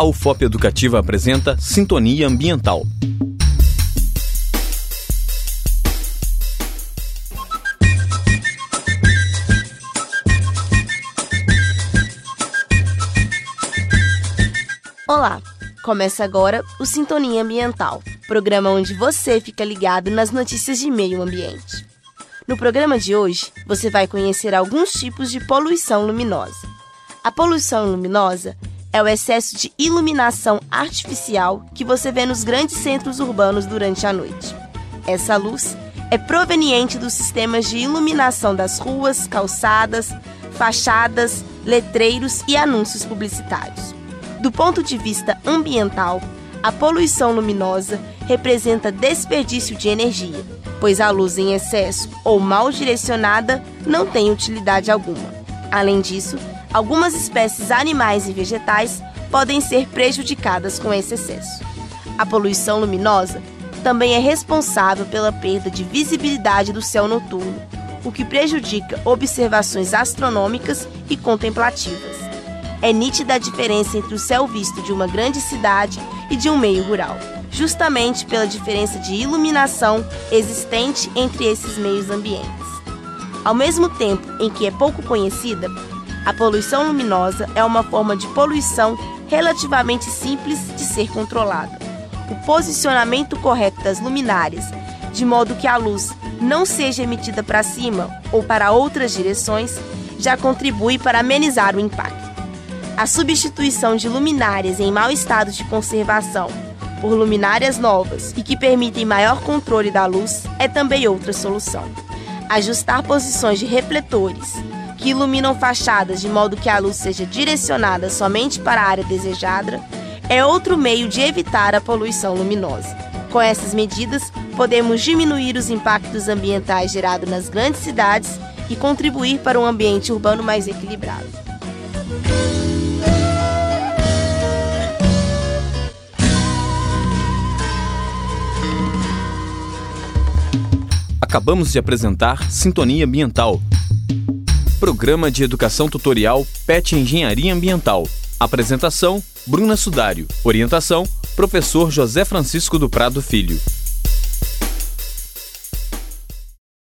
A UFOP Educativa apresenta Sintonia Ambiental. Olá, começa agora o Sintonia Ambiental, programa onde você fica ligado nas notícias de meio ambiente. No programa de hoje, você vai conhecer alguns tipos de poluição luminosa. A poluição luminosa é o excesso de iluminação artificial que você vê nos grandes centros urbanos durante a noite. Essa luz é proveniente dos sistemas de iluminação das ruas, calçadas, fachadas, letreiros e anúncios publicitários. Do ponto de vista ambiental, a poluição luminosa representa desperdício de energia, pois a luz em excesso ou mal direcionada não tem utilidade alguma. Além disso, algumas espécies animais e vegetais podem ser prejudicadas com esse excesso. A poluição luminosa também é responsável pela perda de visibilidade do céu noturno, o que prejudica observações astronômicas e contemplativas. É nítida a diferença entre o céu visto de uma grande cidade e de um meio rural, justamente pela diferença de iluminação existente entre esses meios ambientes. Ao mesmo tempo em que é pouco conhecida, a poluição luminosa é uma forma de poluição relativamente simples de ser controlada. O posicionamento correto das luminárias, de modo que a luz não seja emitida para cima ou para outras direções, já contribui para amenizar o impacto. A substituição de luminárias em mau estado de conservação por luminárias novas e que permitem maior controle da luz é também outra solução. Ajustar posições de refletores que iluminam fachadas de modo que a luz seja direcionada somente para a área desejada é outro meio de evitar a poluição luminosa. Com essas medidas, podemos diminuir os impactos ambientais gerados nas grandes cidades e contribuir para um ambiente urbano mais equilibrado. Acabamos de apresentar Sintonia Ambiental, programa de educação tutorial PET Engenharia Ambiental. Apresentação: Bruna Sudário. Orientação: Professor José Francisco do Prado Filho.